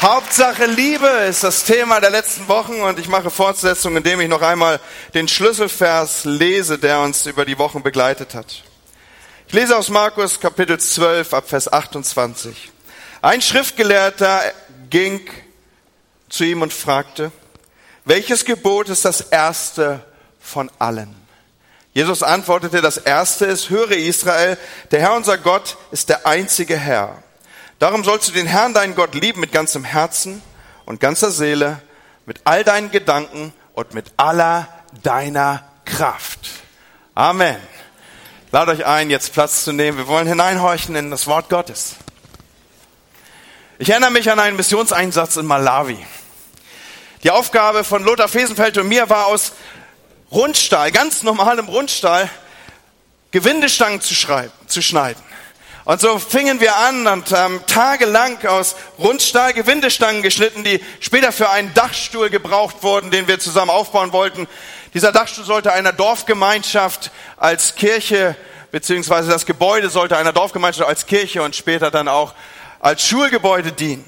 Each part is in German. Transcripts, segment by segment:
Hauptsache Liebe ist das Thema der letzten Wochen und ich mache Fortsetzung, indem ich noch einmal den Schlüsselvers lese, der uns über die Wochen begleitet hat. Ich lese aus Markus Kapitel 12 ab Vers 28. Ein Schriftgelehrter ging zu ihm und fragte, welches Gebot ist das erste von allen? Jesus antwortete, das erste ist, höre Israel, der Herr unser Gott ist der einzige Herr. Darum sollst du den Herrn, deinen Gott, lieben mit ganzem Herzen und ganzer Seele, mit all deinen Gedanken und mit aller deiner Kraft. Amen. Lade euch ein, jetzt Platz zu nehmen. Wir wollen hineinhorchen in das Wort Gottes. Ich erinnere mich an einen Missionseinsatz in Malawi. Die Aufgabe von Lothar Fesenfeld und mir war aus Rundstahl, ganz normalem Rundstahl, Gewindestangen zu, zu schneiden. Und so fingen wir an und haben tagelang aus Rundstahl Gewindestangen geschnitten, die später für einen Dachstuhl gebraucht wurden, den wir zusammen aufbauen wollten. Dieser Dachstuhl sollte einer Dorfgemeinschaft als Kirche, beziehungsweise das Gebäude sollte einer Dorfgemeinschaft als Kirche und später dann auch als Schulgebäude dienen.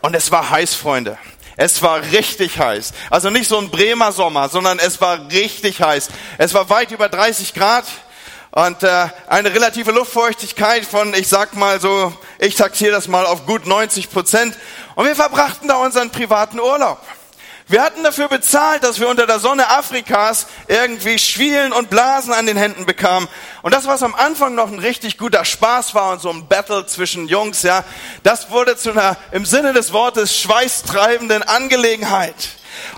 Und es war heiß, Freunde. Es war richtig heiß. Also nicht so ein Bremer Sommer, sondern es war richtig heiß. Es war weit über 30 Grad und äh, eine relative Luftfeuchtigkeit von, ich sag mal so, ich taxiere das mal auf gut 90 Prozent. Und wir verbrachten da unseren privaten Urlaub. Wir hatten dafür bezahlt, dass wir unter der Sonne Afrikas irgendwie Schwielen und Blasen an den Händen bekamen. Und das, was am Anfang noch ein richtig guter Spaß war und so ein Battle zwischen Jungs, ja, das wurde zu einer, im Sinne des Wortes, schweißtreibenden Angelegenheit.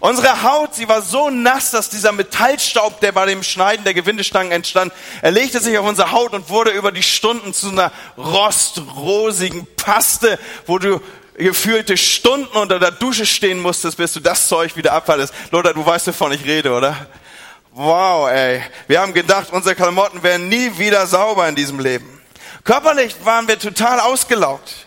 Unsere Haut, sie war so nass, dass dieser Metallstaub, der bei dem Schneiden der Gewindestangen entstand, er legte sich auf unsere Haut und wurde über die Stunden zu einer rostrosigen Paste, wo du gefühlte Stunden unter der Dusche stehen musstest, bis du das Zeug wieder abfallest. Lothar, du weißt, wovon ich rede, oder? Wow, ey. Wir haben gedacht, unsere Klamotten wären nie wieder sauber in diesem Leben. Körperlich waren wir total ausgelaugt.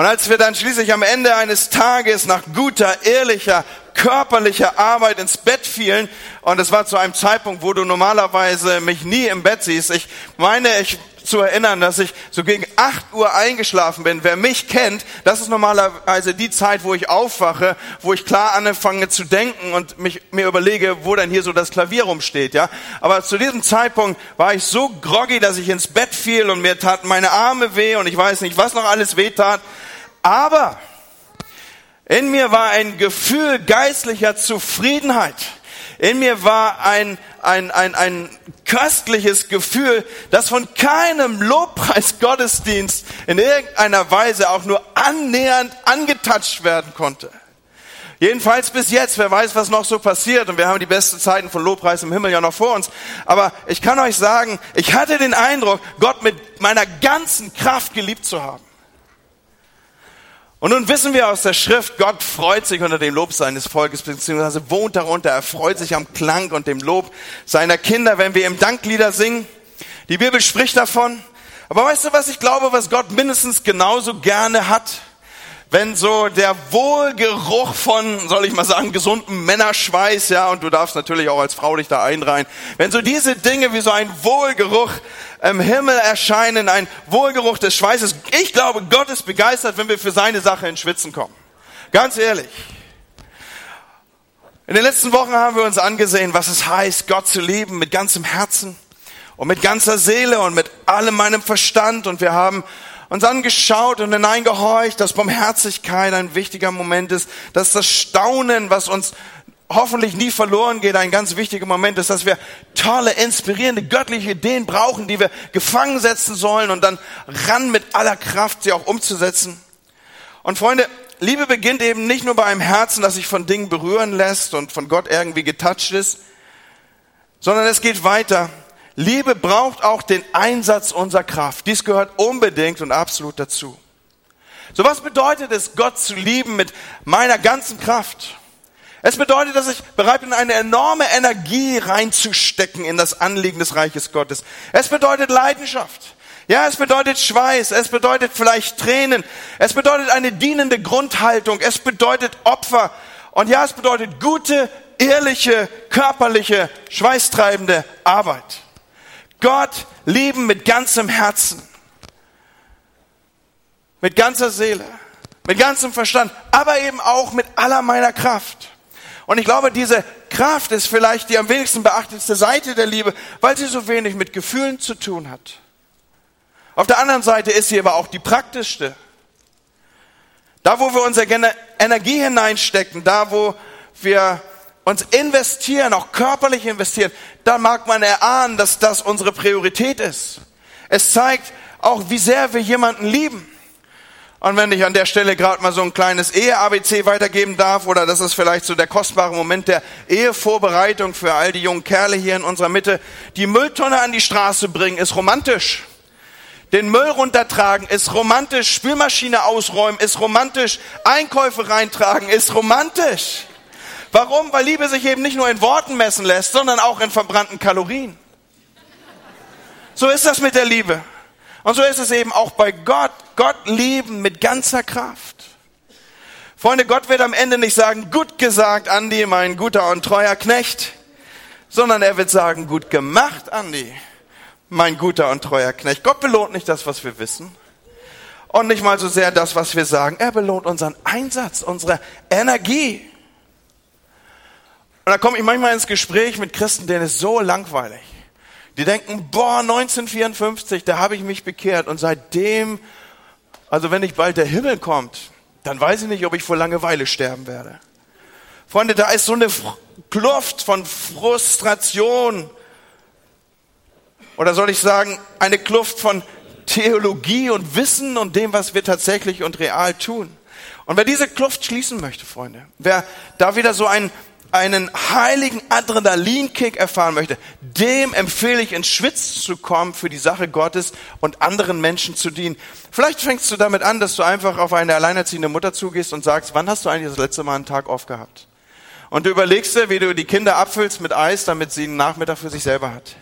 Und als wir dann schließlich am Ende eines Tages nach guter, ehrlicher, körperlicher Arbeit ins Bett fielen, und es war zu einem Zeitpunkt, wo du normalerweise mich nie im Bett siehst. Ich meine, ich zu erinnern, dass ich so gegen 8 Uhr eingeschlafen bin. Wer mich kennt, das ist normalerweise die Zeit, wo ich aufwache, wo ich klar anfange zu denken und mich, mir überlege, wo denn hier so das Klavier rumsteht, ja. Aber zu diesem Zeitpunkt war ich so groggy, dass ich ins Bett fiel und mir taten meine Arme weh und ich weiß nicht, was noch alles weh tat. Aber in mir war ein Gefühl geistlicher Zufriedenheit. In mir war ein, ein, ein, ein köstliches Gefühl, das von keinem Lobpreisgottesdienst in irgendeiner Weise auch nur annähernd angetatscht werden konnte. Jedenfalls bis jetzt, wer weiß, was noch so passiert. Und wir haben die besten Zeiten von Lobpreis im Himmel ja noch vor uns. Aber ich kann euch sagen, ich hatte den Eindruck, Gott mit meiner ganzen Kraft geliebt zu haben. Und nun wissen wir aus der Schrift, Gott freut sich unter dem Lob seines Volkes, beziehungsweise wohnt darunter. Er freut sich am Klang und dem Lob seiner Kinder, wenn wir ihm Danklieder singen. Die Bibel spricht davon. Aber weißt du, was ich glaube, was Gott mindestens genauso gerne hat? wenn so der Wohlgeruch von, soll ich mal sagen, gesundem Männerschweiß, ja, und du darfst natürlich auch als Frau dich da einreihen, wenn so diese Dinge wie so ein Wohlgeruch im Himmel erscheinen, ein Wohlgeruch des Schweißes, ich glaube, Gott ist begeistert, wenn wir für seine Sache ins Schwitzen kommen. Ganz ehrlich. In den letzten Wochen haben wir uns angesehen, was es heißt, Gott zu lieben mit ganzem Herzen und mit ganzer Seele und mit allem meinem Verstand und wir haben uns angeschaut und hineingehorcht, dass Barmherzigkeit ein wichtiger Moment ist, dass das Staunen, was uns hoffentlich nie verloren geht, ein ganz wichtiger Moment ist, dass wir tolle, inspirierende, göttliche Ideen brauchen, die wir gefangen setzen sollen und dann ran mit aller Kraft, sie auch umzusetzen. Und Freunde, Liebe beginnt eben nicht nur bei einem Herzen, das sich von Dingen berühren lässt und von Gott irgendwie getoucht ist, sondern es geht weiter. Liebe braucht auch den Einsatz unserer Kraft. Dies gehört unbedingt und absolut dazu. So was bedeutet es, Gott zu lieben mit meiner ganzen Kraft? Es bedeutet, dass ich bereit bin, eine enorme Energie reinzustecken in das Anliegen des Reiches Gottes. Es bedeutet Leidenschaft. Ja, es bedeutet Schweiß. Es bedeutet vielleicht Tränen. Es bedeutet eine dienende Grundhaltung. Es bedeutet Opfer. Und ja, es bedeutet gute, ehrliche, körperliche, schweißtreibende Arbeit. Gott lieben mit ganzem Herzen, mit ganzer Seele, mit ganzem Verstand, aber eben auch mit aller meiner Kraft. Und ich glaube, diese Kraft ist vielleicht die am wenigsten beachtetste Seite der Liebe, weil sie so wenig mit Gefühlen zu tun hat. Auf der anderen Seite ist sie aber auch die praktischste. Da, wo wir unsere Energie hineinstecken, da, wo wir uns investieren, auch körperlich investieren, da mag man erahnen, dass das unsere Priorität ist. Es zeigt auch, wie sehr wir jemanden lieben. Und wenn ich an der Stelle gerade mal so ein kleines Ehe-ABC weitergeben darf, oder das ist vielleicht so der kostbare Moment der Ehevorbereitung für all die jungen Kerle hier in unserer Mitte, die Mülltonne an die Straße bringen, ist romantisch. Den Müll runtertragen ist romantisch, Spülmaschine ausräumen ist romantisch, Einkäufe reintragen ist romantisch. Warum? Weil Liebe sich eben nicht nur in Worten messen lässt, sondern auch in verbrannten Kalorien. So ist das mit der Liebe. Und so ist es eben auch bei Gott. Gott lieben mit ganzer Kraft. Freunde, Gott wird am Ende nicht sagen, gut gesagt, Andi, mein guter und treuer Knecht, sondern er wird sagen, gut gemacht, Andi, mein guter und treuer Knecht. Gott belohnt nicht das, was wir wissen. Und nicht mal so sehr das, was wir sagen. Er belohnt unseren Einsatz, unsere Energie. Und da komme ich manchmal ins Gespräch mit Christen, denen ist so langweilig. Die denken, boah, 1954, da habe ich mich bekehrt und seitdem, also wenn nicht bald der Himmel kommt, dann weiß ich nicht, ob ich vor Langeweile sterben werde. Freunde, da ist so eine Kluft von Frustration, oder soll ich sagen, eine Kluft von Theologie und Wissen und dem, was wir tatsächlich und real tun. Und wer diese Kluft schließen möchte, Freunde, wer da wieder so einen, einen heiligen Adrenalinkick erfahren möchte, dem empfehle ich ins Schwitz zu kommen für die Sache Gottes und anderen Menschen zu dienen. Vielleicht fängst du damit an, dass du einfach auf eine alleinerziehende Mutter zugehst und sagst, wann hast du eigentlich das letzte Mal einen Tag aufgehabt? Und du überlegst dir, wie du die Kinder abfüllst mit Eis, damit sie einen Nachmittag für sich selber hat.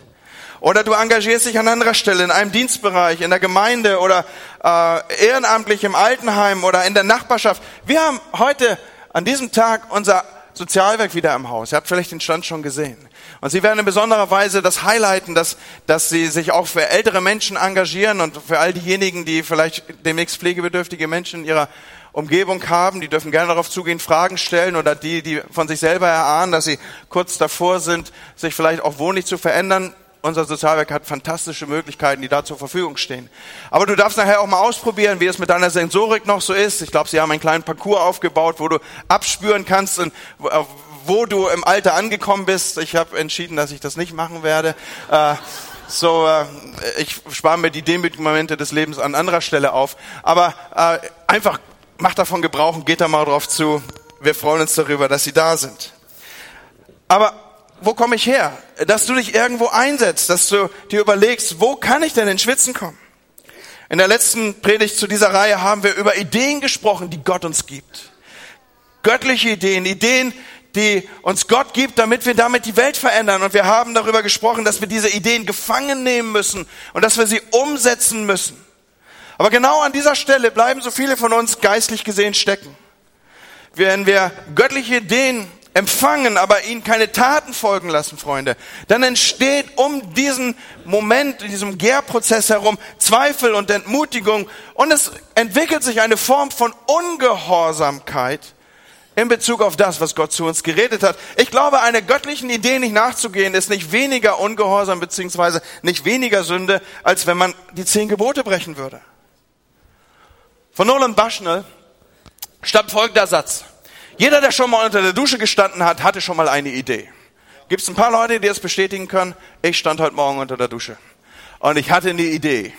Oder du engagierst dich an anderer Stelle in einem Dienstbereich, in der Gemeinde oder äh, ehrenamtlich im Altenheim oder in der Nachbarschaft. Wir haben heute an diesem Tag unser Sozialwerk wieder im Haus. Ihr habt vielleicht den Stand schon gesehen. Und sie werden in besonderer Weise das highlighten, dass, dass sie sich auch für ältere Menschen engagieren und für all diejenigen, die vielleicht demnächst pflegebedürftige Menschen in ihrer Umgebung haben, die dürfen gerne darauf zugehen, Fragen stellen oder die, die von sich selber erahnen, dass sie kurz davor sind, sich vielleicht auch wohnlich zu verändern, unser Sozialwerk hat fantastische Möglichkeiten, die da zur Verfügung stehen. Aber du darfst nachher auch mal ausprobieren, wie es mit deiner Sensorik noch so ist. Ich glaube, sie haben einen kleinen Parcours aufgebaut, wo du abspüren kannst, und, äh, wo du im Alter angekommen bist. Ich habe entschieden, dass ich das nicht machen werde. Äh, so, äh, ich spare mir die demütigen Momente des Lebens an anderer Stelle auf. Aber einfach mach davon Gebrauch und geht da mal drauf zu. Wir freuen uns darüber, dass sie da sind. Aber wo komme ich her? Dass du dich irgendwo einsetzt, dass du dir überlegst, wo kann ich denn in Schwitzen kommen? In der letzten Predigt zu dieser Reihe haben wir über Ideen gesprochen, die Gott uns gibt. Göttliche Ideen, Ideen, die uns Gott gibt, damit wir damit die Welt verändern. Und wir haben darüber gesprochen, dass wir diese Ideen gefangen nehmen müssen und dass wir sie umsetzen müssen. Aber genau an dieser Stelle bleiben so viele von uns geistlich gesehen stecken. Wenn wir göttliche Ideen empfangen, aber ihnen keine Taten folgen lassen, Freunde, dann entsteht um diesen Moment, in diesem Gärprozess herum Zweifel und Entmutigung und es entwickelt sich eine Form von Ungehorsamkeit in Bezug auf das, was Gott zu uns geredet hat. Ich glaube, einer göttlichen Idee nicht nachzugehen, ist nicht weniger Ungehorsam beziehungsweise nicht weniger Sünde, als wenn man die zehn Gebote brechen würde. Von Nolan Bushnell stammt folgender Satz. Jeder, der schon mal unter der Dusche gestanden hat, hatte schon mal eine Idee. Gibt es ein paar Leute, die das bestätigen können? Ich stand heute Morgen unter der Dusche und ich hatte eine Idee.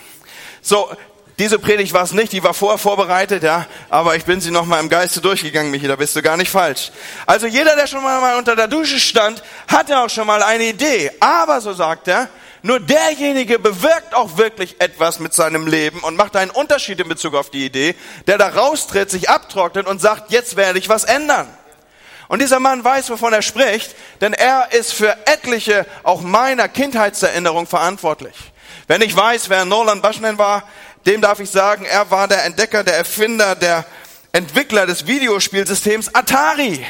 So, diese Predigt war es nicht, die war vorher vorbereitet, ja, aber ich bin sie noch mal im Geiste durchgegangen, Michi, da bist du gar nicht falsch. Also jeder, der schon mal unter der Dusche stand, hatte auch schon mal eine Idee. Aber, so sagt er, nur derjenige bewirkt auch wirklich etwas mit seinem Leben und macht einen Unterschied in Bezug auf die Idee, der da raustritt, sich abtrocknet und sagt, jetzt werde ich was ändern. Und dieser Mann weiß, wovon er spricht, denn er ist für etliche auch meiner Kindheitserinnerung verantwortlich. Wenn ich weiß, wer Nolan Bushnell war, dem darf ich sagen, er war der Entdecker, der Erfinder, der Entwickler des Videospielsystems Atari.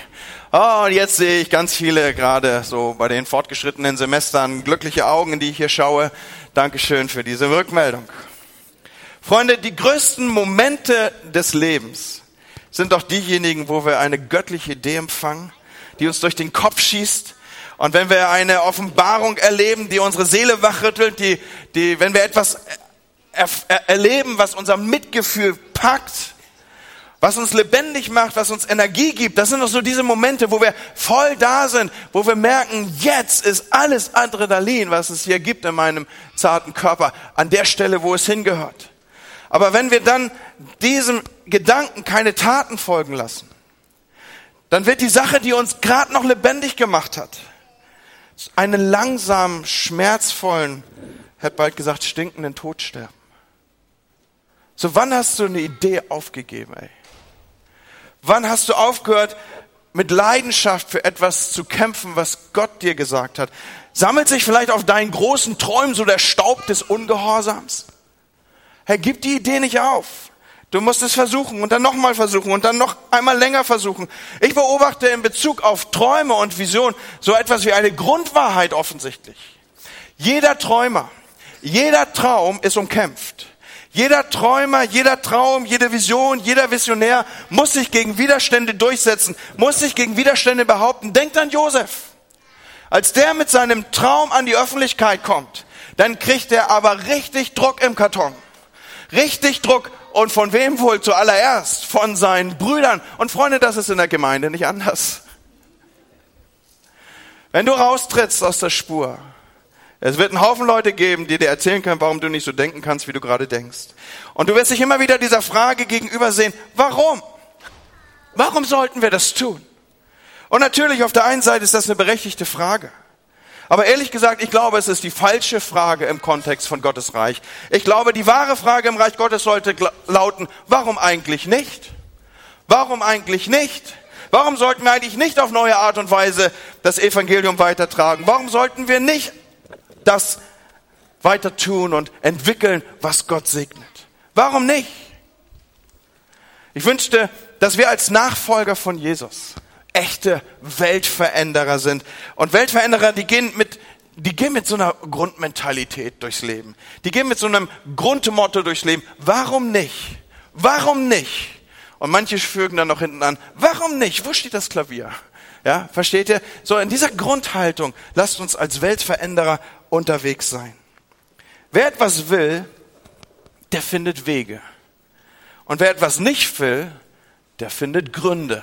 Oh, und jetzt sehe ich ganz viele gerade so bei den fortgeschrittenen Semestern glückliche Augen, in die ich hier schaue. Dankeschön für diese Rückmeldung. Freunde, die größten Momente des Lebens sind doch diejenigen, wo wir eine göttliche Idee empfangen, die uns durch den Kopf schießt. Und wenn wir eine Offenbarung erleben, die unsere Seele wachrüttelt, die, die, wenn wir etwas er, er, erleben, was unser Mitgefühl packt, was uns lebendig macht, was uns Energie gibt, das sind doch so diese Momente, wo wir voll da sind, wo wir merken, jetzt ist alles Adrenalin, was es hier gibt in meinem zarten Körper, an der Stelle, wo es hingehört. Aber wenn wir dann diesem Gedanken keine Taten folgen lassen, dann wird die Sache, die uns gerade noch lebendig gemacht hat, einen langsamen, schmerzvollen, hätte bald gesagt, stinkenden Tod sterben. So wann hast du eine Idee aufgegeben, ey? Wann hast du aufgehört, mit Leidenschaft für etwas zu kämpfen, was Gott dir gesagt hat? Sammelt sich vielleicht auf deinen großen Träumen so der Staub des Ungehorsams? Herr, gib die Idee nicht auf. Du musst es versuchen und dann nochmal versuchen und dann noch einmal länger versuchen. Ich beobachte in Bezug auf Träume und Vision so etwas wie eine Grundwahrheit offensichtlich. Jeder Träumer, jeder Traum ist umkämpft. Jeder Träumer, jeder Traum, jede Vision, jeder Visionär muss sich gegen Widerstände durchsetzen, muss sich gegen Widerstände behaupten. Denkt an Josef. Als der mit seinem Traum an die Öffentlichkeit kommt, dann kriegt er aber richtig Druck im Karton. Richtig Druck. Und von wem wohl zuallererst? Von seinen Brüdern. Und Freunde, das ist in der Gemeinde nicht anders. Wenn du raustrittst aus der Spur, es wird einen Haufen Leute geben, die dir erzählen können, warum du nicht so denken kannst, wie du gerade denkst. Und du wirst dich immer wieder dieser Frage gegenüber sehen, warum? Warum sollten wir das tun? Und natürlich, auf der einen Seite ist das eine berechtigte Frage. Aber ehrlich gesagt, ich glaube, es ist die falsche Frage im Kontext von Gottes Reich. Ich glaube, die wahre Frage im Reich Gottes sollte lauten, warum eigentlich nicht? Warum eigentlich nicht? Warum sollten wir eigentlich nicht auf neue Art und Weise das Evangelium weitertragen? Warum sollten wir nicht das weiter tun und entwickeln, was Gott segnet. Warum nicht? Ich wünschte, dass wir als Nachfolger von Jesus echte Weltveränderer sind. Und Weltveränderer, die gehen mit, die gehen mit so einer Grundmentalität durchs Leben. Die gehen mit so einem Grundmotto durchs Leben. Warum nicht? Warum nicht? Und manche fügen dann noch hinten an, warum nicht? Wo steht das Klavier? Ja, versteht ihr? So in dieser Grundhaltung lasst uns als Weltveränderer unterwegs sein. Wer etwas will, der findet Wege. Und wer etwas nicht will, der findet Gründe.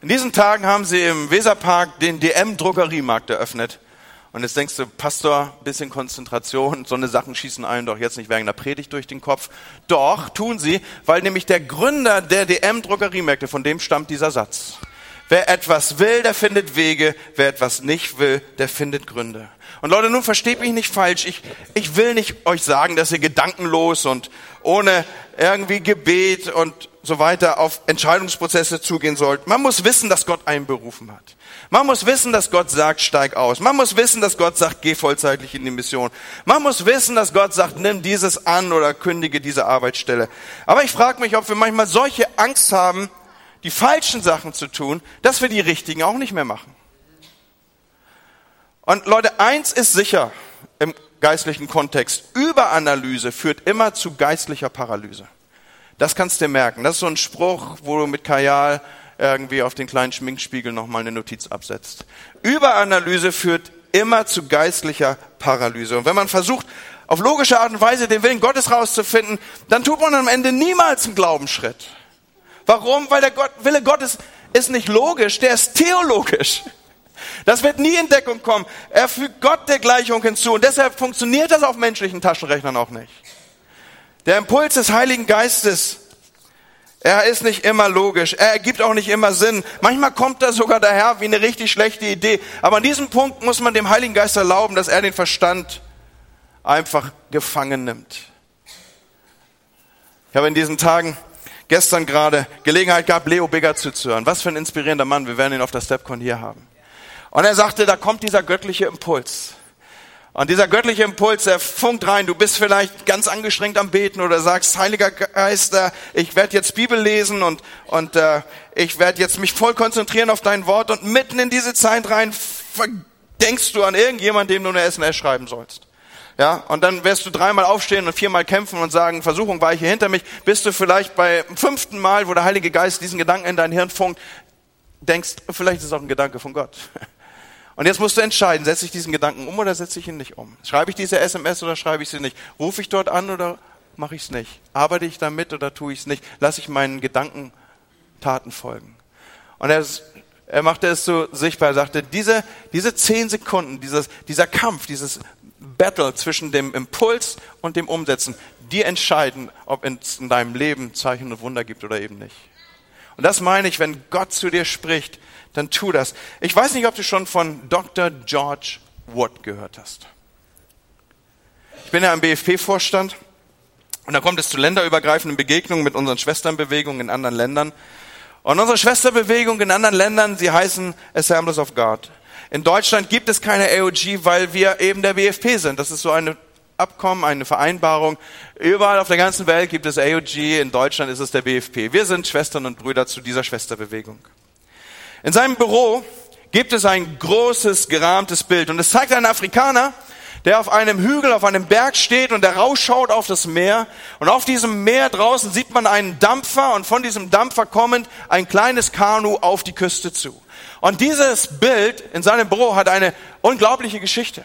In diesen Tagen haben sie im Weserpark den DM-Druckeriemarkt eröffnet. Und jetzt denkst du, Pastor, bisschen Konzentration, so eine Sachen schießen einen doch jetzt nicht wegen der Predigt durch den Kopf. Doch, tun sie, weil nämlich der Gründer der DM-Druckeriemärkte, von dem stammt dieser Satz. Wer etwas will, der findet Wege. Wer etwas nicht will, der findet Gründe. Und Leute, nun versteht mich nicht falsch. Ich, ich will nicht euch sagen, dass ihr gedankenlos und ohne irgendwie Gebet und so weiter auf Entscheidungsprozesse zugehen sollt. Man muss wissen, dass Gott einen berufen hat. Man muss wissen, dass Gott sagt, steig aus. Man muss wissen, dass Gott sagt, geh vollzeitlich in die Mission. Man muss wissen, dass Gott sagt, nimm dieses an oder kündige diese Arbeitsstelle. Aber ich frage mich, ob wir manchmal solche Angst haben, die falschen Sachen zu tun, dass wir die richtigen auch nicht mehr machen. Und Leute, eins ist sicher im geistlichen Kontext. Überanalyse führt immer zu geistlicher Paralyse. Das kannst du merken. Das ist so ein Spruch, wo du mit Kajal irgendwie auf den kleinen Schminkspiegel nochmal eine Notiz absetzt. Überanalyse führt immer zu geistlicher Paralyse. Und wenn man versucht, auf logische Art und Weise den Willen Gottes rauszufinden, dann tut man am Ende niemals einen Glaubensschritt. Warum? Weil der Gott, Wille Gottes ist nicht logisch, der ist theologisch. Das wird nie in Deckung kommen. Er fügt Gott der Gleichung hinzu und deshalb funktioniert das auf menschlichen Taschenrechnern auch nicht. Der Impuls des Heiligen Geistes, er ist nicht immer logisch, er ergibt auch nicht immer Sinn. Manchmal kommt er sogar daher wie eine richtig schlechte Idee. Aber an diesem Punkt muss man dem Heiligen Geist erlauben, dass er den Verstand einfach gefangen nimmt. Ich habe in diesen Tagen gestern gerade Gelegenheit gehabt, Leo Bigger zuzuhören. Was für ein inspirierender Mann. Wir werden ihn auf der Stepcon hier haben. Und er sagte, da kommt dieser göttliche Impuls. Und dieser göttliche Impuls, der funkt rein. Du bist vielleicht ganz angestrengt am Beten oder sagst, Heiliger Geist, äh, ich werde jetzt Bibel lesen und, und äh, ich werde jetzt mich voll konzentrieren auf dein Wort. Und mitten in diese Zeit rein denkst du an irgendjemanden, dem du eine SMS schreiben sollst. Ja, und dann wirst du dreimal aufstehen und viermal kämpfen und sagen, Versuchung weiche hinter mich, bist du vielleicht bei fünften Mal, wo der Heilige Geist diesen Gedanken in dein Hirn funkt, denkst, vielleicht ist es auch ein Gedanke von Gott. Und jetzt musst du entscheiden, setze ich diesen Gedanken um oder setze ich ihn nicht um? Schreibe ich diese SMS oder schreibe ich sie nicht? Rufe ich dort an oder mache ich es nicht? Arbeite ich damit oder tue ich es nicht? Lasse ich meinen Gedanken Taten folgen? Und er, er machte es so sichtbar, er sagte, diese, diese zehn Sekunden, dieses, dieser Kampf, dieses Battle zwischen dem Impuls und dem Umsetzen, die entscheiden, ob es in deinem Leben Zeichen und Wunder gibt oder eben nicht. Und das meine ich, wenn Gott zu dir spricht, dann tu das. Ich weiß nicht, ob du schon von Dr. George Wood gehört hast. Ich bin ja im BFP-Vorstand und da kommt es zu länderübergreifenden Begegnungen mit unseren Schwesternbewegungen in anderen Ländern. Und unsere Schwesterbewegungen in anderen Ländern, sie heißen Assemblies of God. In Deutschland gibt es keine AOG, weil wir eben der BFP sind. Das ist so eine Abkommen, eine Vereinbarung. Überall auf der ganzen Welt gibt es AOG, in Deutschland ist es der BFP. Wir sind Schwestern und Brüder zu dieser Schwesterbewegung. In seinem Büro gibt es ein großes, gerahmtes Bild und es zeigt einen Afrikaner, der auf einem Hügel, auf einem Berg steht und der rausschaut auf das Meer. Und auf diesem Meer draußen sieht man einen Dampfer und von diesem Dampfer kommend ein kleines Kanu auf die Küste zu. Und dieses Bild in seinem Büro hat eine unglaubliche Geschichte.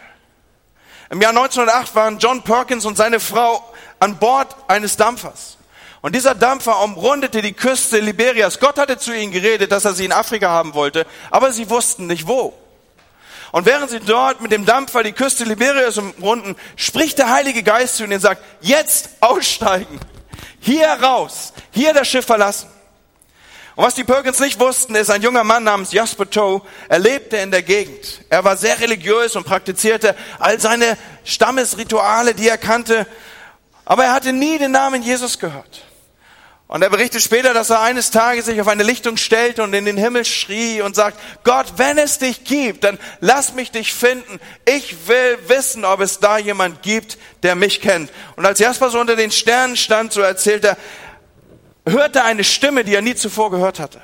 Im Jahr 1908 waren John Perkins und seine Frau an Bord eines Dampfers. Und dieser Dampfer umrundete die Küste Liberias. Gott hatte zu ihnen geredet, dass er sie in Afrika haben wollte, aber sie wussten nicht wo. Und während sie dort mit dem Dampfer die Küste Liberias umrunden, spricht der Heilige Geist zu ihnen und sagt, jetzt aussteigen, hier raus, hier das Schiff verlassen. Und was die Perkins nicht wussten, ist, ein junger Mann namens Jasper Toe, er lebte in der Gegend. Er war sehr religiös und praktizierte all seine Stammesrituale, die er kannte, aber er hatte nie den Namen Jesus gehört. Und er berichtet später, dass er eines Tages sich auf eine Lichtung stellte und in den Himmel schrie und sagt, Gott, wenn es dich gibt, dann lass mich dich finden. Ich will wissen, ob es da jemand gibt, der mich kennt. Und als Jasper so unter den Sternen stand, so erzählt er, hörte er eine Stimme, die er nie zuvor gehört hatte.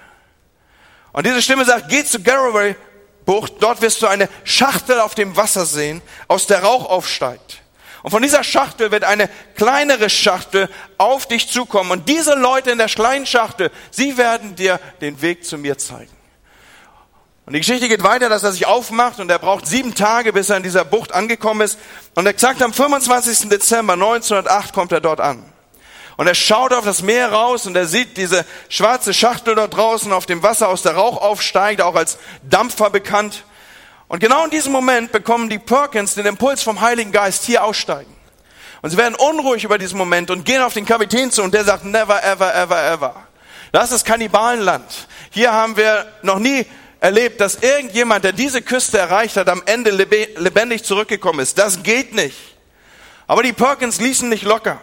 Und diese Stimme sagt, geh zu Garraway Bucht, dort wirst du eine Schachtel auf dem Wasser sehen, aus der Rauch aufsteigt. Und von dieser Schachtel wird eine kleinere Schachtel auf dich zukommen. Und diese Leute in der kleinen Schachtel, sie werden dir den Weg zu mir zeigen. Und die Geschichte geht weiter, dass er sich aufmacht und er braucht sieben Tage, bis er in dieser Bucht angekommen ist. Und er sagt, am 25. Dezember 1908 kommt er dort an. Und er schaut auf das Meer raus und er sieht diese schwarze Schachtel dort draußen auf dem Wasser aus der Rauch aufsteigt, auch als Dampfer bekannt. Und genau in diesem Moment bekommen die Perkins den Impuls vom Heiligen Geist hier aussteigen. Und sie werden unruhig über diesen Moment und gehen auf den Kapitän zu und der sagt, never, ever, ever, ever. Das ist Kannibalenland. Hier haben wir noch nie erlebt, dass irgendjemand, der diese Küste erreicht hat, am Ende lebendig zurückgekommen ist. Das geht nicht. Aber die Perkins ließen nicht locker.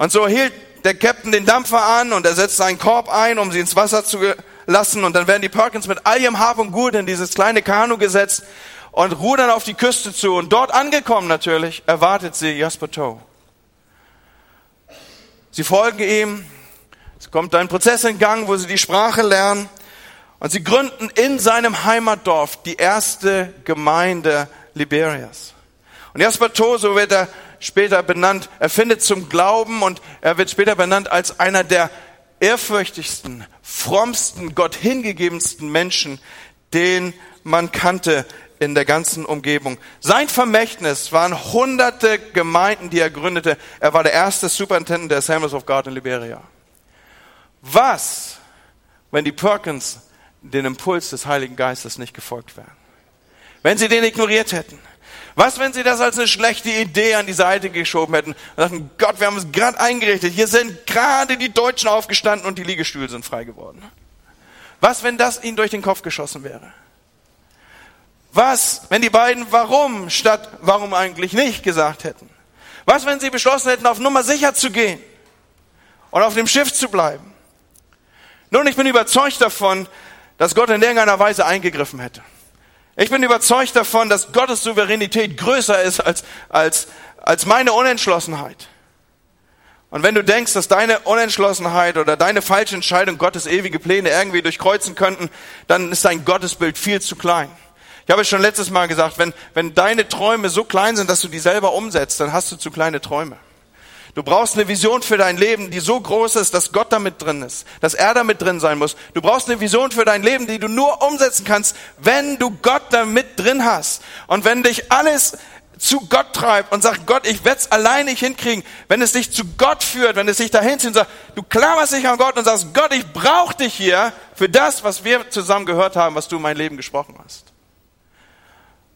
Und so hielt der Captain den Dampfer an und er setzt seinen Korb ein, um sie ins Wasser zu lassen. Und dann werden die Perkins mit all ihrem Hab und Gut in dieses kleine Kanu gesetzt und rudern auf die Küste zu. Und dort angekommen natürlich, erwartet sie Jasper Toe. Sie folgen ihm. Es kommt ein Prozess in Gang, wo sie die Sprache lernen. Und sie gründen in seinem Heimatdorf die erste Gemeinde Liberias. Und Jasper Toe, so wird er später benannt, er findet zum Glauben und er wird später benannt als einer der ehrfürchtigsten, frommsten, Gott hingegebensten Menschen, den man kannte in der ganzen Umgebung. Sein Vermächtnis waren hunderte Gemeinden, die er gründete. Er war der erste Superintendent der Assemblies of God in Liberia. Was, wenn die Perkins den Impuls des Heiligen Geistes nicht gefolgt wären? Wenn sie den ignoriert hätten? Was, wenn sie das als eine schlechte Idee an die Seite geschoben hätten und sagten, Gott, wir haben es gerade eingerichtet, hier sind gerade die Deutschen aufgestanden und die Liegestühle sind frei geworden. Was, wenn das ihnen durch den Kopf geschossen wäre? Was, wenn die beiden warum statt warum eigentlich nicht gesagt hätten? Was, wenn sie beschlossen hätten, auf Nummer sicher zu gehen und auf dem Schiff zu bleiben? Nun, ich bin überzeugt davon, dass Gott in irgendeiner Weise eingegriffen hätte. Ich bin überzeugt davon, dass Gottes Souveränität größer ist als, als, als meine Unentschlossenheit. Und wenn du denkst, dass deine Unentschlossenheit oder deine falsche Entscheidung Gottes ewige Pläne irgendwie durchkreuzen könnten, dann ist dein Gottesbild viel zu klein. Ich habe es schon letztes Mal gesagt, wenn, wenn deine Träume so klein sind, dass du die selber umsetzt, dann hast du zu kleine Träume. Du brauchst eine Vision für dein Leben, die so groß ist, dass Gott damit drin ist, dass er damit drin sein muss. Du brauchst eine Vision für dein Leben, die du nur umsetzen kannst, wenn du Gott damit drin hast. Und wenn dich alles zu Gott treibt und sagt, Gott, ich werde es allein nicht hinkriegen, wenn es dich zu Gott führt, wenn es dich dahin zieht und sagt, du klammerst dich an Gott und sagst, Gott, ich brauche dich hier für das, was wir zusammen gehört haben, was du in mein Leben gesprochen hast.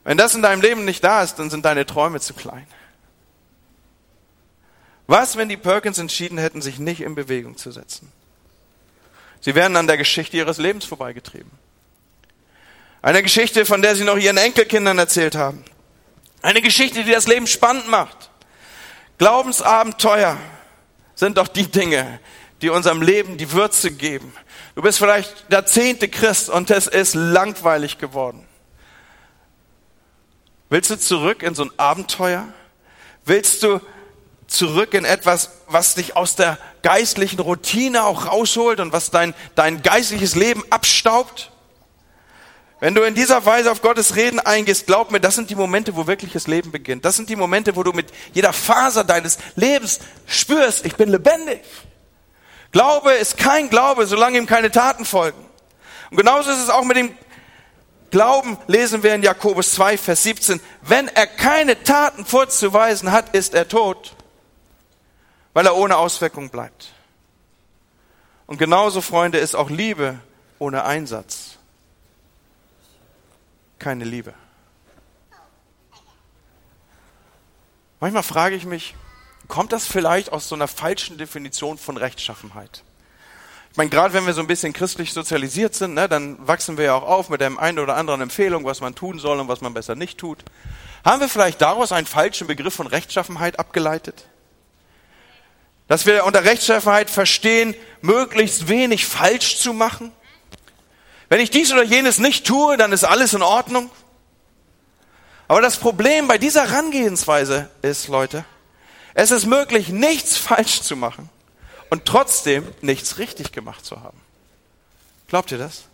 Wenn das in deinem Leben nicht da ist, dann sind deine Träume zu klein. Was, wenn die Perkins entschieden hätten, sich nicht in Bewegung zu setzen? Sie wären an der Geschichte ihres Lebens vorbeigetrieben. Eine Geschichte, von der sie noch ihren Enkelkindern erzählt haben. Eine Geschichte, die das Leben spannend macht. Glaubensabenteuer sind doch die Dinge, die unserem Leben die Würze geben. Du bist vielleicht der zehnte Christ und es ist langweilig geworden. Willst du zurück in so ein Abenteuer? Willst du zurück in etwas, was dich aus der geistlichen Routine auch rausholt und was dein, dein geistliches Leben abstaubt? Wenn du in dieser Weise auf Gottes Reden eingehst, glaub mir, das sind die Momente, wo wirkliches Leben beginnt. Das sind die Momente, wo du mit jeder Faser deines Lebens spürst, ich bin lebendig. Glaube ist kein Glaube, solange ihm keine Taten folgen. Und genauso ist es auch mit dem Glauben, lesen wir in Jakobus 2, Vers 17. Wenn er keine Taten vorzuweisen hat, ist er tot weil er ohne Auswirkung bleibt. Und genauso, Freunde, ist auch Liebe ohne Einsatz keine Liebe. Manchmal frage ich mich, kommt das vielleicht aus so einer falschen Definition von Rechtschaffenheit? Ich meine, gerade wenn wir so ein bisschen christlich sozialisiert sind, ne, dann wachsen wir ja auch auf mit der einen oder anderen Empfehlung, was man tun soll und was man besser nicht tut. Haben wir vielleicht daraus einen falschen Begriff von Rechtschaffenheit abgeleitet? Dass wir unter Rechtschaffenheit verstehen, möglichst wenig falsch zu machen. Wenn ich dies oder jenes nicht tue, dann ist alles in Ordnung. Aber das Problem bei dieser Herangehensweise ist, Leute, es ist möglich, nichts falsch zu machen und trotzdem nichts richtig gemacht zu haben. Glaubt ihr das?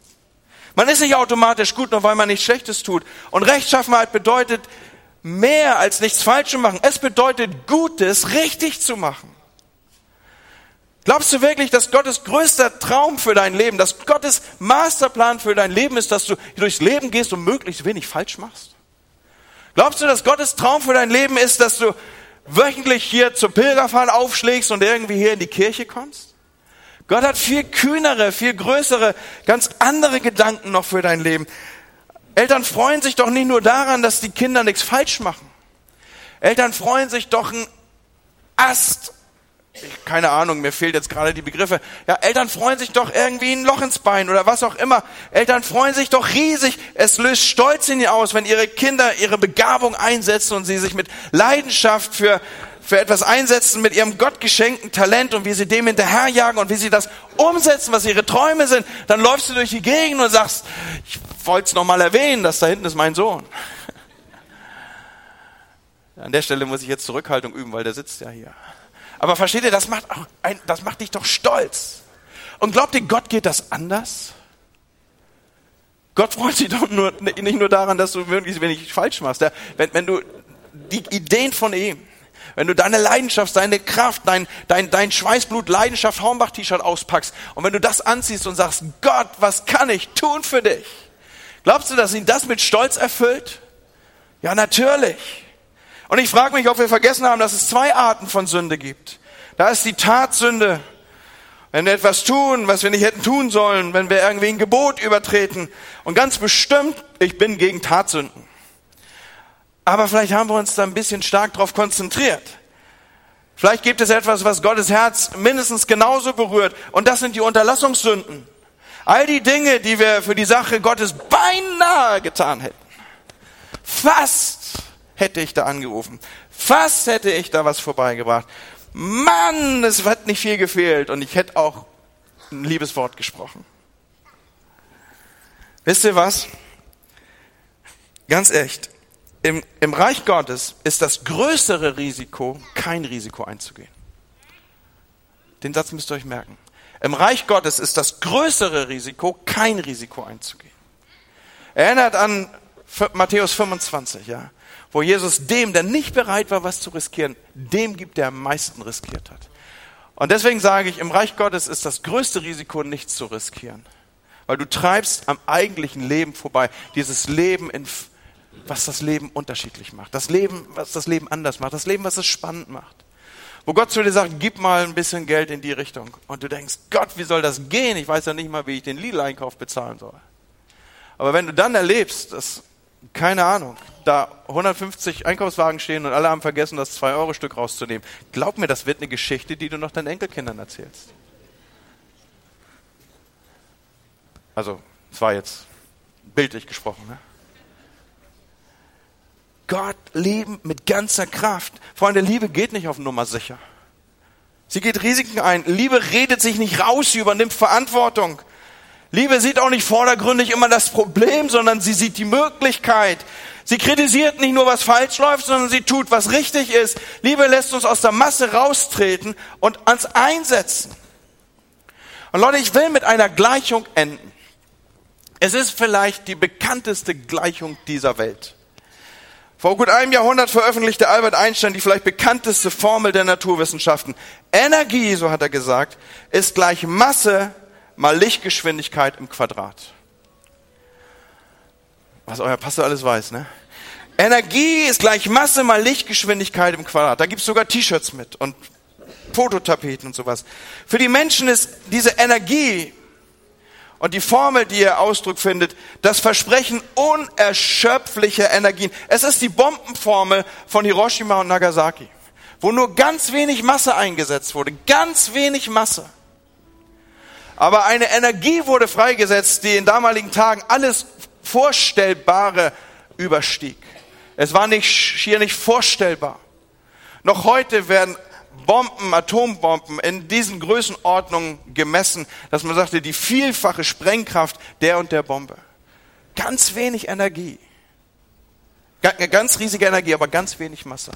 Man ist nicht automatisch gut, nur weil man nichts Schlechtes tut. Und Rechtschaffenheit bedeutet mehr als nichts falsch zu machen. Es bedeutet Gutes richtig zu machen. Glaubst du wirklich, dass Gottes größter Traum für dein Leben, dass Gottes Masterplan für dein Leben ist, dass du durchs Leben gehst und möglichst wenig falsch machst? Glaubst du, dass Gottes Traum für dein Leben ist, dass du wöchentlich hier zur Pilgerfahrt aufschlägst und irgendwie hier in die Kirche kommst? Gott hat viel kühnere, viel größere, ganz andere Gedanken noch für dein Leben. Eltern freuen sich doch nicht nur daran, dass die Kinder nichts falsch machen. Eltern freuen sich doch ein Ast keine Ahnung, mir fehlt jetzt gerade die Begriffe. Ja, Eltern freuen sich doch irgendwie ein Loch ins Bein oder was auch immer. Eltern freuen sich doch riesig. Es löst Stolz in ihr aus, wenn ihre Kinder ihre Begabung einsetzen und sie sich mit Leidenschaft für, für etwas einsetzen, mit ihrem gottgeschenkten Talent und wie sie dem hinterherjagen und wie sie das umsetzen, was ihre Träume sind. Dann läufst du durch die Gegend und sagst, ich wollte es nochmal erwähnen, dass da hinten ist mein Sohn. An der Stelle muss ich jetzt Zurückhaltung üben, weil der sitzt ja hier. Aber versteht ihr, das macht, ein, das macht dich doch stolz. Und glaubt ihr, Gott geht das anders? Gott freut sich doch nur, nicht nur daran, dass du möglichst wenig falsch machst. Wenn, wenn du die Ideen von ihm, wenn du deine Leidenschaft, deine Kraft, dein, dein, dein Schweißblut, Leidenschaft, Hornbach-T-Shirt auspackst und wenn du das anziehst und sagst, Gott, was kann ich tun für dich? Glaubst du, dass ihn das mit Stolz erfüllt? Ja, natürlich. Und ich frage mich, ob wir vergessen haben, dass es zwei Arten von Sünde gibt. Da ist die Tatsünde. Wenn wir etwas tun, was wir nicht hätten tun sollen, wenn wir irgendwie ein Gebot übertreten. Und ganz bestimmt, ich bin gegen Tatsünden. Aber vielleicht haben wir uns da ein bisschen stark drauf konzentriert. Vielleicht gibt es etwas, was Gottes Herz mindestens genauso berührt. Und das sind die Unterlassungssünden. All die Dinge, die wir für die Sache Gottes beinahe getan hätten. Fast hätte ich da angerufen. Fast hätte ich da was vorbeigebracht. Mann, es hat nicht viel gefehlt und ich hätte auch ein liebes Wort gesprochen. Wisst ihr was? Ganz echt. Im, Im Reich Gottes ist das größere Risiko, kein Risiko einzugehen. Den Satz müsst ihr euch merken. Im Reich Gottes ist das größere Risiko, kein Risiko einzugehen. Erinnert an Matthäus 25, ja. Wo Jesus dem, der nicht bereit war, was zu riskieren, dem gibt, der am meisten riskiert hat. Und deswegen sage ich, im Reich Gottes ist das größte Risiko, nichts zu riskieren. Weil du treibst am eigentlichen Leben vorbei. Dieses Leben, in, was das Leben unterschiedlich macht. Das Leben, was das Leben anders macht. Das Leben, was es spannend macht. Wo Gott zu dir sagt, gib mal ein bisschen Geld in die Richtung. Und du denkst, Gott, wie soll das gehen? Ich weiß ja nicht mal, wie ich den Lidl-Einkauf bezahlen soll. Aber wenn du dann erlebst, dass, keine Ahnung, da 150 Einkaufswagen stehen und alle haben vergessen, das 2-Euro-Stück rauszunehmen, glaub mir, das wird eine Geschichte, die du noch deinen Enkelkindern erzählst. Also, es war jetzt bildlich gesprochen. Ne? Gott lieben mit ganzer Kraft. Freunde, Liebe geht nicht auf Nummer sicher. Sie geht Risiken ein. Liebe redet sich nicht raus, sie übernimmt Verantwortung. Liebe sieht auch nicht vordergründig immer das Problem, sondern sie sieht die Möglichkeit. Sie kritisiert nicht nur, was falsch läuft, sondern sie tut, was richtig ist. Liebe lässt uns aus der Masse raustreten und ans Einsetzen. Und Leute, ich will mit einer Gleichung enden. Es ist vielleicht die bekannteste Gleichung dieser Welt. Vor gut einem Jahrhundert veröffentlichte Albert Einstein die vielleicht bekannteste Formel der Naturwissenschaften. Energie, so hat er gesagt, ist gleich Masse mal Lichtgeschwindigkeit im Quadrat. Was euer Pastor alles weiß, ne? Energie ist gleich Masse mal Lichtgeschwindigkeit im Quadrat. Da gibt's sogar T-Shirts mit und Fototapeten und sowas. Für die Menschen ist diese Energie und die Formel, die ihr Ausdruck findet, das Versprechen unerschöpflicher Energien. Es ist die Bombenformel von Hiroshima und Nagasaki, wo nur ganz wenig Masse eingesetzt wurde. Ganz wenig Masse. Aber eine Energie wurde freigesetzt, die in damaligen Tagen alles Vorstellbare überstieg. Es war nicht, hier nicht vorstellbar. Noch heute werden Bomben, Atombomben in diesen Größenordnungen gemessen, dass man sagte, die vielfache Sprengkraft der und der Bombe. Ganz wenig Energie. Ganz riesige Energie, aber ganz wenig Masse.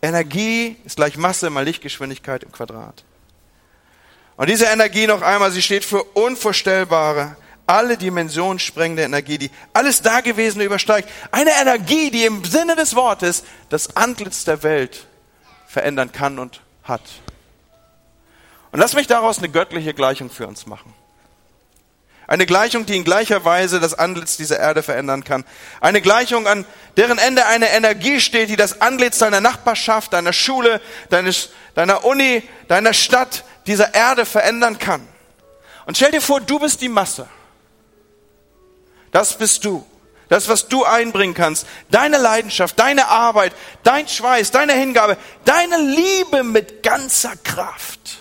Energie ist gleich Masse mal Lichtgeschwindigkeit im Quadrat. Und diese Energie noch einmal, sie steht für unvorstellbare, alle Dimensionen sprengende Energie, die alles Dagewesene übersteigt. Eine Energie, die im Sinne des Wortes das Antlitz der Welt verändern kann und hat. Und lass mich daraus eine göttliche Gleichung für uns machen. Eine Gleichung, die in gleicher Weise das Antlitz dieser Erde verändern kann. Eine Gleichung, an deren Ende eine Energie steht, die das Antlitz deiner Nachbarschaft, deiner Schule, deines, deiner Uni, deiner Stadt, dieser Erde verändern kann. Und stell dir vor, du bist die Masse. Das bist du das, was du einbringen kannst, deine Leidenschaft, deine Arbeit, dein Schweiß, deine Hingabe, deine Liebe mit ganzer Kraft.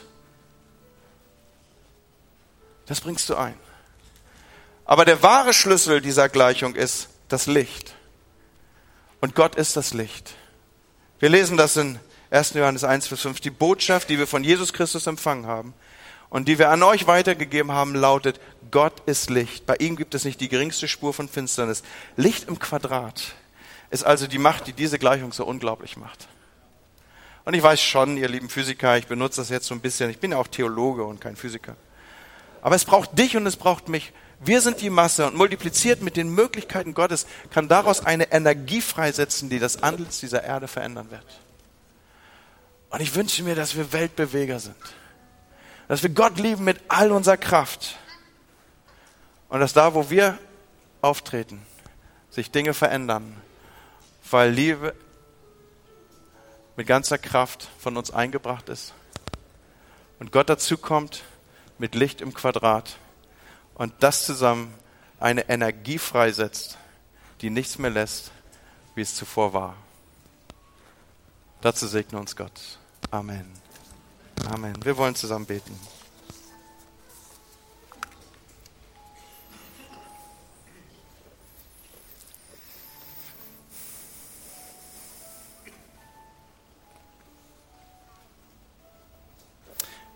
Das bringst du ein. Aber der wahre Schlüssel dieser Gleichung ist das Licht. Und Gott ist das Licht. Wir lesen das in 1. Johannes 1, Vers 5. Die Botschaft, die wir von Jesus Christus empfangen haben und die wir an euch weitergegeben haben, lautet, Gott ist Licht. Bei ihm gibt es nicht die geringste Spur von Finsternis. Licht im Quadrat ist also die Macht, die diese Gleichung so unglaublich macht. Und ich weiß schon, ihr lieben Physiker, ich benutze das jetzt so ein bisschen. Ich bin ja auch Theologe und kein Physiker. Aber es braucht dich und es braucht mich. Wir sind die Masse und multipliziert mit den Möglichkeiten Gottes kann daraus eine Energie freisetzen, die das Antlitz dieser Erde verändern wird. Und ich wünsche mir, dass wir Weltbeweger sind. Dass wir Gott lieben mit all unserer Kraft und dass da, wo wir auftreten, sich Dinge verändern, weil Liebe mit ganzer Kraft von uns eingebracht ist und Gott dazu kommt mit Licht im Quadrat und das zusammen eine Energie freisetzt, die nichts mehr lässt, wie es zuvor war. Dazu segne uns Gott. Amen. Amen. Wir wollen zusammen beten.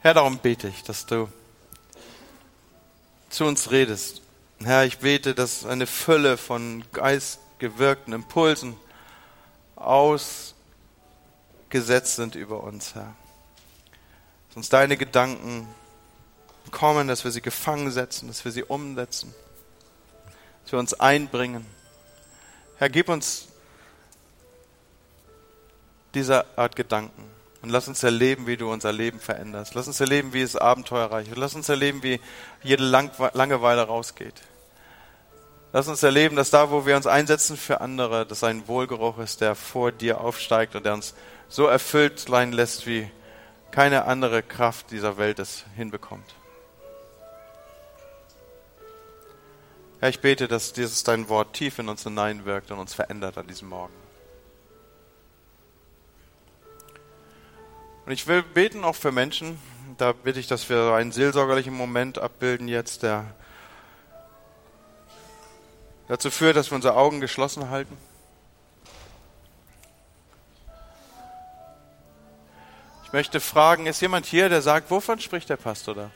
Herr, darum bete ich, dass du zu uns redest. Herr, ich bete, dass eine Fülle von geistgewirkten Impulsen ausgesetzt sind über uns, Herr. Dass uns deine Gedanken kommen, dass wir sie gefangen setzen, dass wir sie umsetzen. Dass wir uns einbringen. Herr, gib uns diese Art Gedanken und lass uns erleben, wie du unser Leben veränderst. Lass uns erleben, wie es abenteuerreich ist. Lass uns erleben, wie jede Langeweile rausgeht. Lass uns erleben, dass da, wo wir uns einsetzen für andere, dass ein Wohlgeruch ist, der vor dir aufsteigt und der uns so erfüllt sein lässt, wie keine andere Kraft dieser Welt es hinbekommt. Herr, ich bete, dass dieses dein Wort tief in uns hineinwirkt und uns verändert an diesem Morgen. Und ich will beten auch für Menschen, da bitte ich, dass wir einen seelsorgerlichen Moment abbilden jetzt, der dazu führt, dass wir unsere Augen geschlossen halten. Ich möchte fragen, ist jemand hier, der sagt, wovon spricht der Pastor da?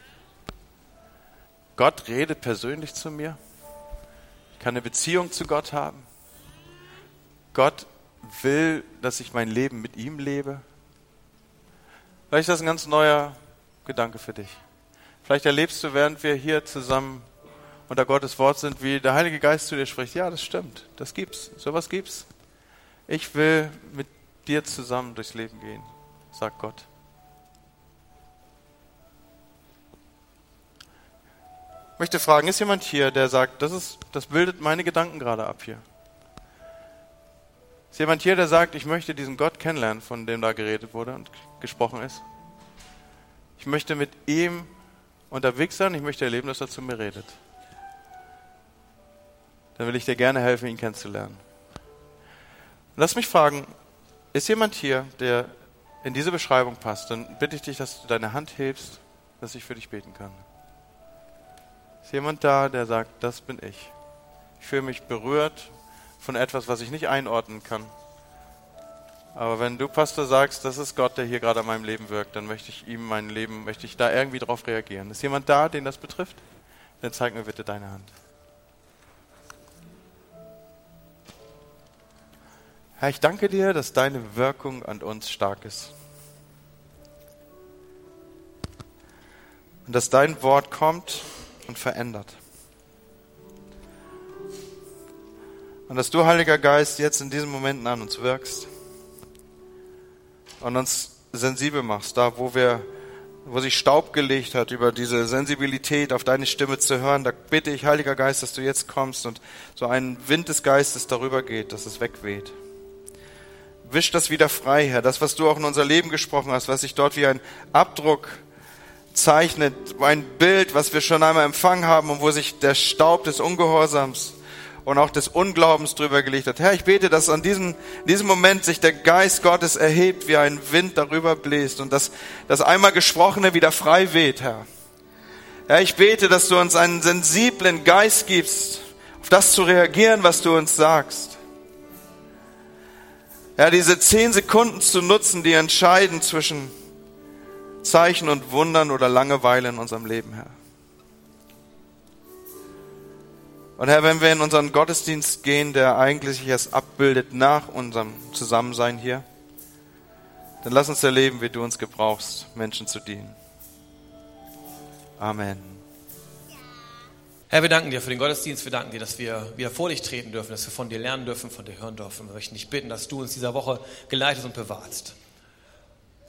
Gott redet persönlich zu mir. Ich kann eine Beziehung zu Gott haben. Gott will, dass ich mein Leben mit ihm lebe. Vielleicht ist das ein ganz neuer Gedanke für dich. Vielleicht erlebst du, während wir hier zusammen unter Gottes Wort sind, wie der Heilige Geist zu dir spricht. Ja, das stimmt. Das gibt's. Sowas gibt's. Ich will mit dir zusammen durchs Leben gehen, sagt Gott. Ich möchte fragen, ist jemand hier, der sagt, das, ist, das bildet meine Gedanken gerade ab hier? Ist jemand hier, der sagt, ich möchte diesen Gott kennenlernen, von dem da geredet wurde und gesprochen ist? Ich möchte mit ihm unterwegs sein, ich möchte erleben, dass er zu mir redet. Dann will ich dir gerne helfen, ihn kennenzulernen. Lass mich fragen, ist jemand hier, der in diese Beschreibung passt? Dann bitte ich dich, dass du deine Hand hebst, dass ich für dich beten kann. Ist jemand da, der sagt, das bin ich? Ich fühle mich berührt von etwas, was ich nicht einordnen kann. Aber wenn du, Pastor, sagst, das ist Gott, der hier gerade an meinem Leben wirkt, dann möchte ich ihm mein Leben, möchte ich da irgendwie drauf reagieren. Ist jemand da, den das betrifft? Dann zeig mir bitte deine Hand. Herr, ich danke dir, dass deine Wirkung an uns stark ist. Und dass dein Wort kommt und verändert. Und dass du, Heiliger Geist, jetzt in diesen Momenten an uns wirkst und uns sensibel machst, da wo wir, wo sich Staub gelegt hat, über diese Sensibilität auf deine Stimme zu hören, da bitte ich, Heiliger Geist, dass du jetzt kommst und so ein Wind des Geistes darüber geht, dass es wegweht. Wisch das wieder frei, Herr, das, was du auch in unser Leben gesprochen hast, was sich dort wie ein Abdruck zeichnet, ein Bild, was wir schon einmal empfangen haben und wo sich der Staub des Ungehorsams und auch des Unglaubens drüber gelegt hat. Herr, ich bete, dass an diesem, diesem Moment sich der Geist Gottes erhebt, wie ein Wind darüber bläst und dass das einmal Gesprochene wieder frei weht, Herr. Herr, ich bete, dass du uns einen sensiblen Geist gibst, auf das zu reagieren, was du uns sagst. Herr, diese zehn Sekunden zu nutzen, die entscheiden zwischen Zeichen und Wundern oder Langeweile in unserem Leben, Herr. Und Herr, wenn wir in unseren Gottesdienst gehen, der eigentlich erst abbildet nach unserem Zusammensein hier, dann lass uns erleben, wie du uns gebrauchst, Menschen zu dienen. Amen. Herr, wir danken dir für den Gottesdienst. Wir danken dir, dass wir wieder vor dich treten dürfen, dass wir von dir lernen dürfen, von dir hören dürfen. Wir möchten dich bitten, dass du uns dieser Woche geleitest und bewahrst.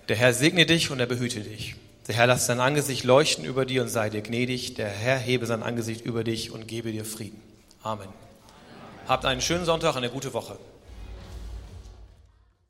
Der Herr segne dich und er behüte dich. Der Herr lasse sein Angesicht leuchten über dir und sei dir gnädig. Der Herr hebe sein Angesicht über dich und gebe dir Frieden. Amen. Habt einen schönen Sonntag, eine gute Woche.